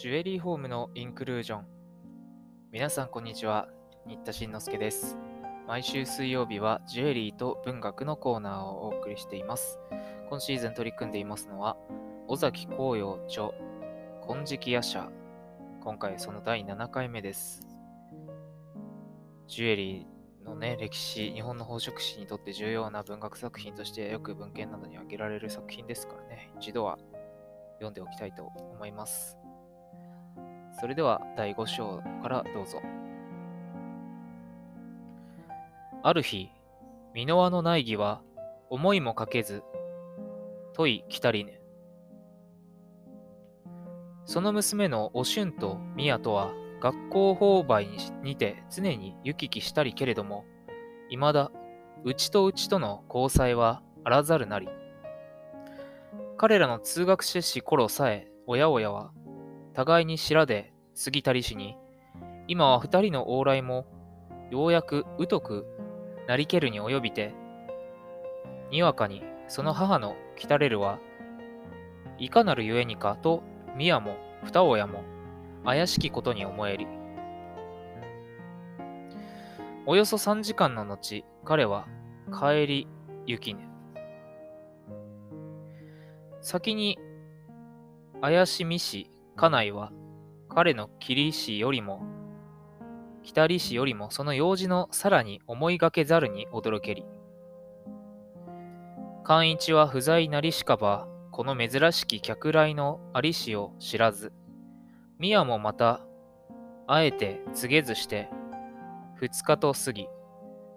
ジュエリーホームのインクルージョン。皆さん、こんにちは。新田慎之介です。毎週水曜日はジュエリーと文学のコーナーをお送りしています。今シーズン取り組んでいますのは、尾崎紅葉著、金色夜叉。今回その第7回目です。ジュエリーのね、歴史、日本の宝飾史にとって重要な文学作品としてよく文献などに挙げられる作品ですからね、一度は読んでおきたいと思います。それでは第5章からどうぞ。ある日、箕輪の内儀は思いもかけず、問い来たりね。その娘のおしゅんと宮とは学校購買にて常に行き来したりけれども、いまだうちとうちとの交際はあらざるなり。彼らの通学してし頃さえ、親親は互いに白で過ぎたりしに、今は二人の往来も、ようやく疎くなりけるに及びて、にわかにその母の来たれるは、いかなるゆえにかと、宮も二親も怪しきことに思えり。およそ三時間の後、彼は帰り行きね。先に怪しみし家内は彼の桐氏よりも北利氏よりもその用事のさらに思いがけざるに驚けり寛一は不在なりしかばこの珍しき客来のありしを知らず宮もまたあえて告げずして二日と過ぎ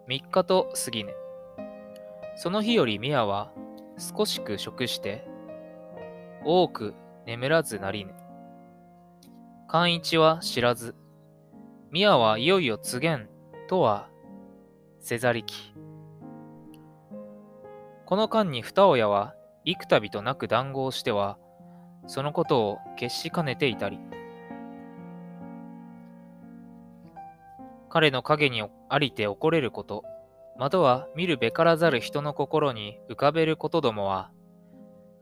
三日と過ぎぬその日より宮は少しく食して多く眠らずなりぬ。寛一は知らず、宮はいよいよ告げんとはせざりき。この間に二親は幾度となく談合しては、そのことを決しかねていたり。彼の影にありて起これること、または見るべからざる人の心に浮かべることどもは、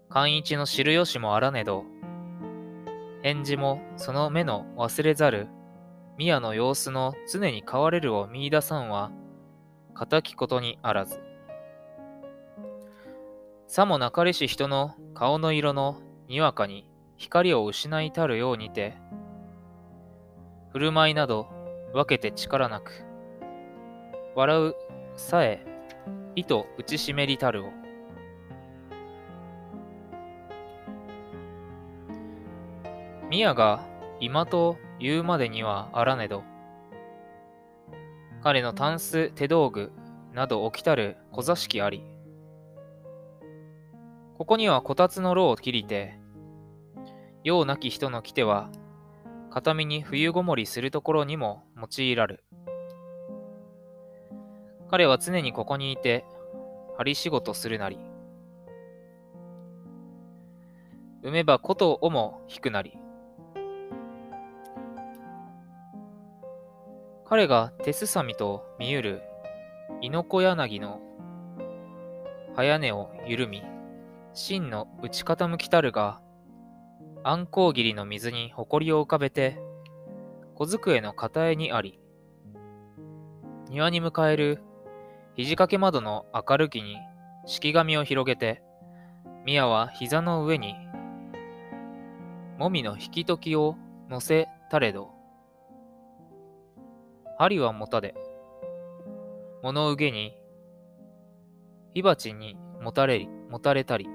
寛一の知る由もあらねど、返事もその目の忘れざる、宮の様子の常に変われるを見出さんは、敵ことにあらず。さもなかれし人の顔の色のにわかに光を失いたるようにて、振る舞いなど分けて力なく、笑うさえ意図打ちしめりたるを。宮が今と言うまでにはあらねど、彼のタンス手道具など起きたる小座敷あり、ここにはこたつの炉を切りて、用なき人の来ては、片身に冬ごもりするところにも用いらる。彼は常にここにいて、針仕事するなり。産めばことをも引くなり。彼が手すさみと見ゆる猪子柳の早根を緩み、芯の打ち傾きたるが、暗光霧の水に埃を浮かべて、小机の片絵にあり、庭に迎える肘掛け窓の明るきに敷紙を広げて、宮は膝の上に、もみの引き解きを乗せたれど、針はもたで、物憂げに、火鉢にもたれり、もたれたり。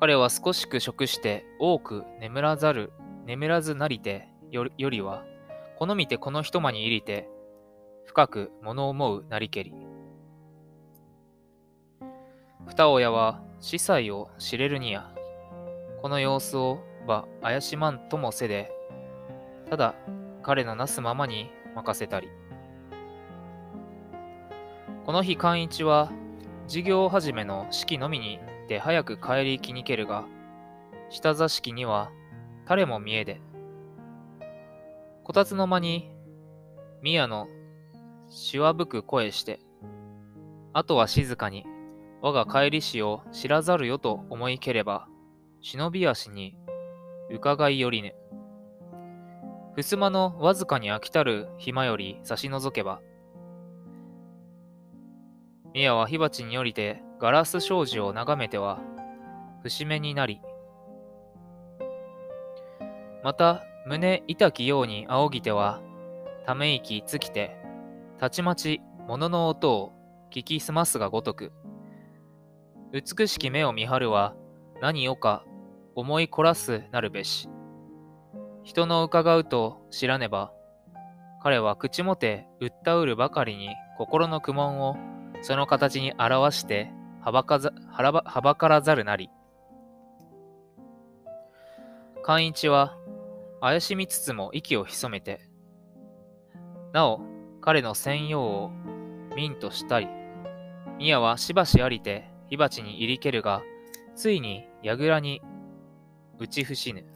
彼は少しく食して多く眠らざる、眠らずなりてよりは、好みてこの一間に入りて、深く物思うなりけり。二親は司祭を知れるにや、この様子をば怪しまんともせで、ただ彼のなすままに任せたり。この日寛一は授業始めの式のみにで早く帰り行きにけるが、下座敷には誰も見えで、こたつの間に宮のしわぶく声して、あとは静かに我が帰りしを知らざるよと思いければ、忍び足に伺いよりぬ。襖のわずかに飽きたる暇より差し除けば、宮は火鉢に降りてガラス障子を眺めては、節目になり、また胸痛きように仰ぎては、ため息尽きて、たちまち物の音を聞き澄ますがごとく、美しき目を見張るは何をか思い凝らすなるべし。人の伺うと知らねば、彼は口もて訴うるばかりに心の苦悶をその形に表してはばかざはばからざるなり。寛一は怪しみつつも息を潜めて、なお彼の専用を民としたり、宮はしばしありて火鉢に入りけるが、ついに櫓に打ち伏しぬ。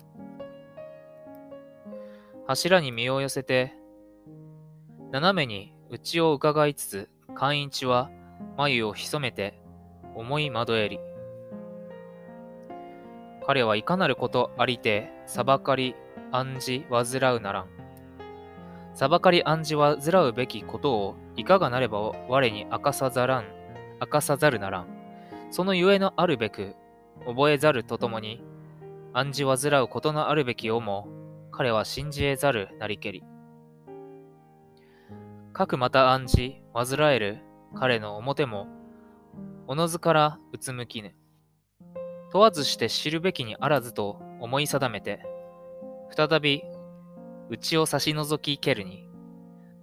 柱に身を寄せて、斜めに内を伺いつつ、寛一は眉を潜めて、重い窓襟。彼はいかなることありて、裁かり暗示煩うならん。裁かり暗示煩うべきことをいかがなれば我に明かさざらん、明かさざるならん。そのゆえのあるべく、覚えざるとともに、暗示煩うことのあるべきをも、彼は信じ得ざるなりけり。かくまた暗示、煩える彼の表も、おのずからうつむきぬ。問わずして知るべきにあらずと思い定めて、再び内を差し覗きけるに、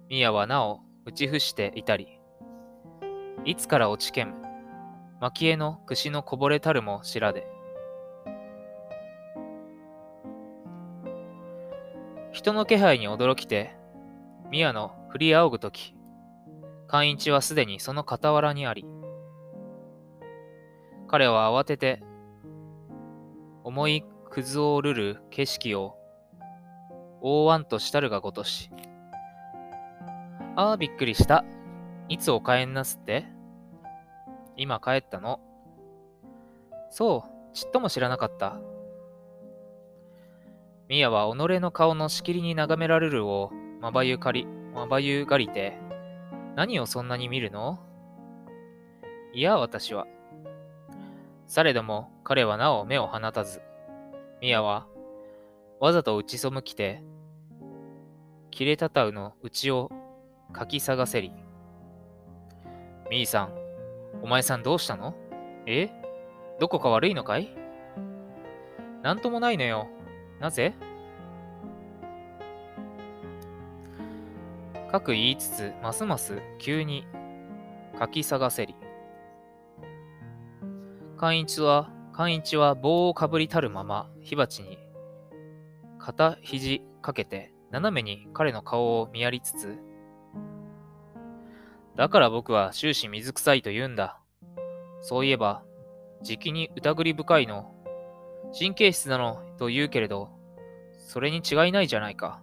宮はなお打ち伏していたり、いつから落ちけむ、蒔絵の串のこぼれたるも知らで。人の気配に驚きて、宮の振り仰ぐとき、寛一はすでにその傍らにあり、彼は慌てて、思い崩おるる景色を、大わんとしたるがごとし。ああ、びっくりした。いつお帰んなすって？今帰ったの。そう、ちっとも知らなかった。ミヤは己の顔のしきりに眺められるをまばゆかり、まばゆがりて、何をそんなに見るの？いや、私は。されども、彼はなお目を放たず、ミヤは、わざと打ち背きて、切れたたうの内をかき探せり。みーさん、お前さんどうしたの？え？どこか悪いのかい？なんともないのよ。なぜ？かく言いつつ、ますます急に書き探せり。寛一は、寛一は棒をかぶりたるまま火鉢に片肘かけて斜めに彼の顔を見やりつつ、だから僕は終始水臭いと言うんだ。そういえば、じきに疑り深いの。神経質なのと言うけれど、それに違いないじゃないか。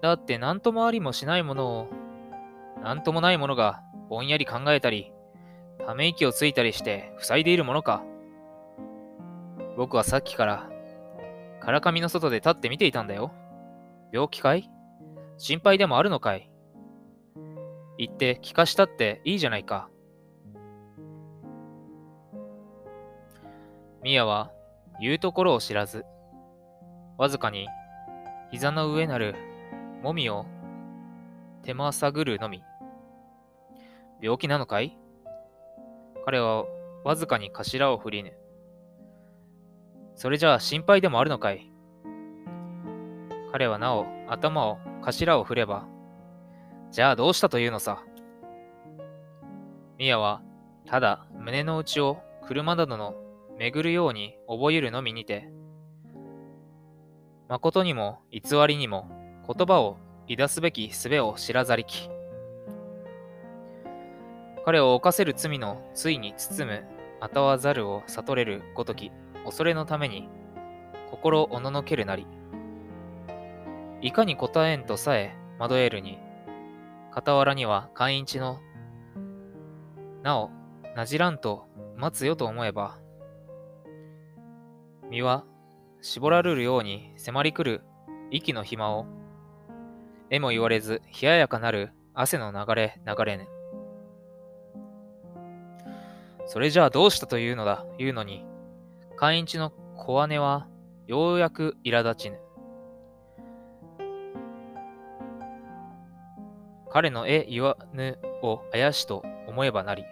だって何ともありもしないものを、何ともないものがぼんやり考えたり、ため息をついたりして塞いでいるものか。僕はさっきから、からかみの外で立って見ていたんだよ。病気かい？心配でもあるのかい？言って聞かしたっていいじゃないか。ミヤは言うところを知らず、わずかに膝の上なるもみを手間探るのみ。病気なのかい？彼はわずかに頭を振りぬ。それじゃあ心配でもあるのかい？彼はなお頭を頭を振れば、じゃあどうしたというのさ？ミヤはただ胸の内を車などの巡るように覚えるのみにて、誠にも偽りにも言葉をいすべき術を知らざりき。彼を犯せる罪のついに包むあたわざるを悟れるごとき恐れのために心おののけるなり。いかに答えんとさえ惑えるに、傍らには寛一のなおなじらんと待つよと思えば、身は絞られるように迫り来る息の暇を、えも言われず冷ややかなる汗の流れ流れぬ。それじゃあどうしたというのだ、言うのに、寛一の小姉はようやく苛立ちぬ。彼の絵言わぬをあやしと思えばなり。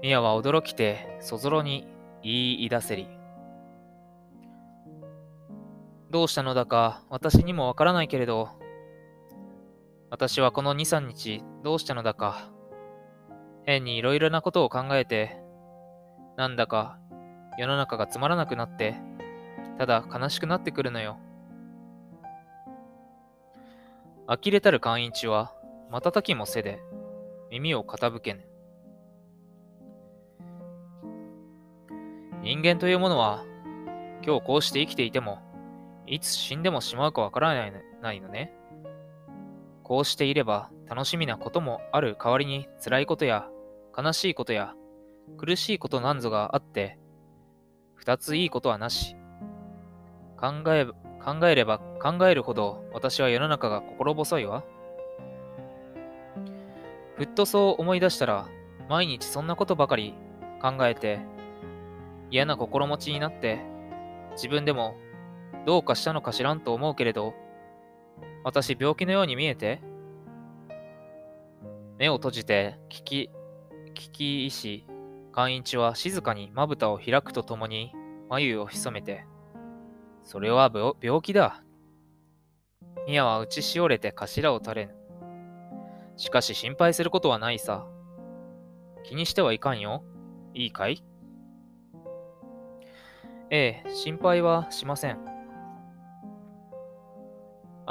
宮は驚きて、そぞろに言い出せり。どうしたのだか、私にもわからないけれど、私はこの2、3日、どうしたのだか、変にいろいろなことを考えて、なんだか世の中がつまらなくなって、ただ悲しくなってくるのよ。呆れたる寛一は、瞬きもせで、耳を傾けぬ。人間というものは、今日こうして生きていても、いつ死んでもしまうかわからないのね。こうしていれば楽しみなこともある代わりに辛いことや悲しいことや苦しいことなんぞがあって、二ついいことはなし。考え、考えれば考えるほど私は世の中が心細いわ。ふっとそう思い出したら、毎日そんなことばかり考えて、嫌な心持ちになって、自分でもどうかしたのか知らんと思うけれど、私病気のように見えて、目を閉じて聞き、聞き医師、寛一は静かにまぶたを開くとともに眉を潜めて、それは病気だ。宮は打ちしおれて頭を垂れぬ。しかし心配することはないさ。気にしてはいかんよ。いいかい？ええ、心配はしません。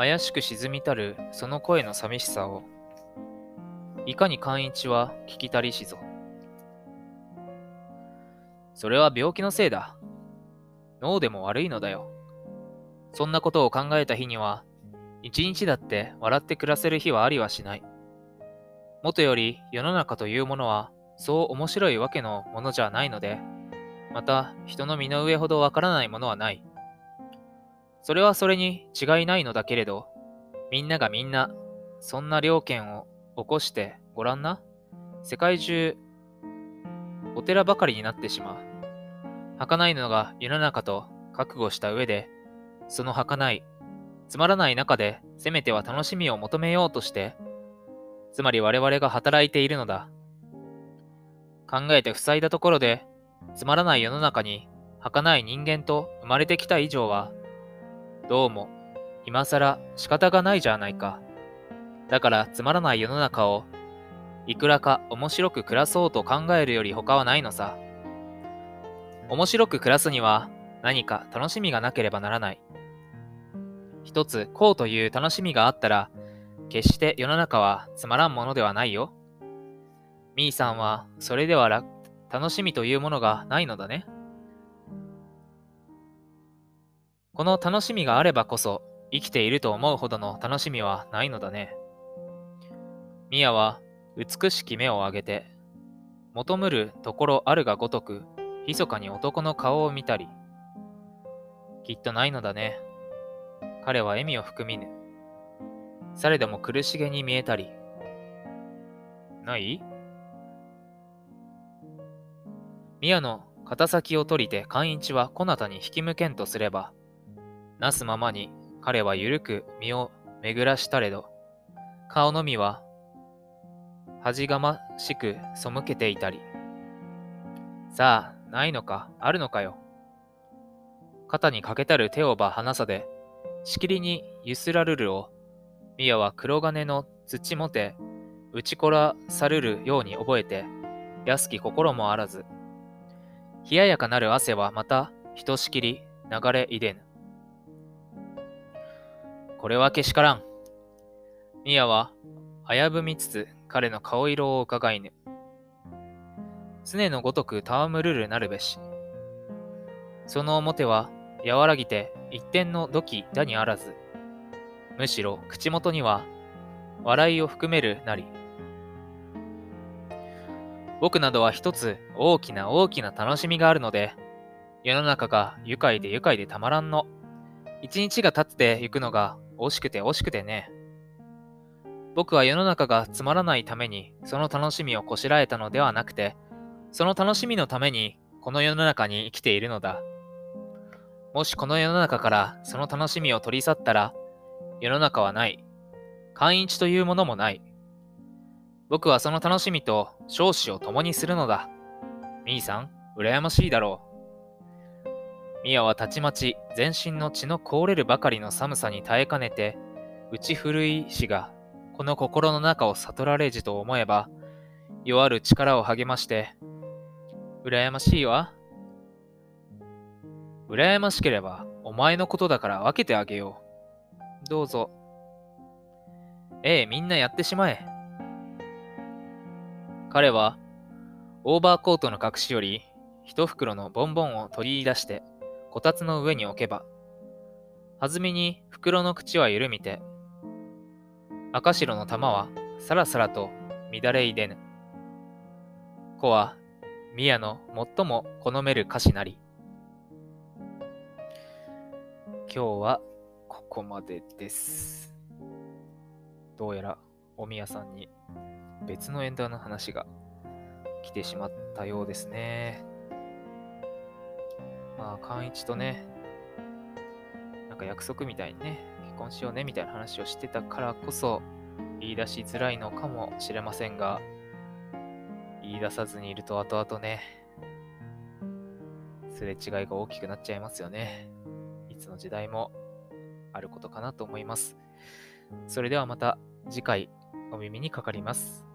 怪しく沈みたるその声の寂しさを、いかに寛一は聞きたりしぞ。それは病気のせいだ。脳でも悪いのだよ。そんなことを考えた日には、一日だって笑って暮らせる日はありはしない。もとより世の中というものはそう面白いわけのものじゃないので、また人の身の上ほどわからないものはない。それはそれに違いないのだけれど、みんながみんな、そんな了見を起こしてごらんな。世界中、お寺ばかりになってしまう。儚いのが世の中と覚悟した上で、その儚い、つまらない中で、せめては楽しみを求めようとして、つまり我々が働いているのだ。考えて塞いだところで、つまらない世の中に儚い人間と生まれてきた以上は、どうも、今更仕方がないじゃないか。だからつまらない世の中を、いくらか面白く暮らそうと考えるより他はないのさ。面白く暮らすには何か楽しみがなければならない。一つこうという楽しみがあったら、決して世の中はつまらんものではないよ。みーさんはそれでは楽しみというものがないのだね。この楽しみがあればこそ、生きていると思うほどの楽しみはないのだね。ミヤは美しき目を上げて、求むるところあるがごとく、密かに男の顔を見たり、きっとないのだね。彼は笑みを含みぬ。されども苦しげに見えたり。ない？宮の肩先を取りて寛一はこなたに引き向けんとすれば、なすままに彼はゆるく身を巡らしたれど、顔のみは恥がましく背けていたり。さあ、ないのか、あるのかよ。肩にかけたる手をば離さで、しきりにゆすらるるを、宮は黒金の土もて、打ちこらさるるように覚えて、安き心もあらず、冷ややかなる汗はまた、ひとしきり流れいでぬ。これはけしからん。ミヤは危ぶみつつ彼の顔色を伺いぬ。常のごとく戯るるなるべし。その表は和らぎて一点の土器だにあらず、むしろ口元には笑いを含めるなり。僕などは一つ大きな大きな楽しみがあるので、世の中が愉快で愉快でたまらんの。一日が経ってゆくのが惜しくて惜しくてね。僕は世の中がつまらないためにその楽しみをこしらえたのではなくて、その楽しみのためにこの世の中に生きているのだ。もしこの世の中からその楽しみを取り去ったら、世の中はない。寛一というものもない。僕はその楽しみと少子を共にするのだ。みーさん、羨ましいだろう。ミヤはたちまち全身の血の凍れるばかりの寒さに耐えかねて、内古い死がこの心の中を悟られじと思えば、弱る力を励まして、羨ましいわ。羨ましければ、お前のことだから分けてあげよう。どうぞ。ええ、みんなやってしまえ。彼は、オーバーコートの隠しより、一袋のボンボンを取り出して、こたつの上に置けば、はずみに袋の口は緩みて、赤白の玉はさらさらと乱れいでぬ。子は宮の最も好める歌詞なり。今日はここまでです。どうやらお宮さんに別のエンダーの話が来てしまったようですね。まあ、寛一とね、なんか約束みたいにね、結婚しようねみたいな話をしてたからこそ言い出しづらいのかもしれませんが、言い出さずにいると後々ね、すれ違いが大きくなっちゃいますよね。いつの時代もあることかなと思います。それではまた次回お耳にかかります。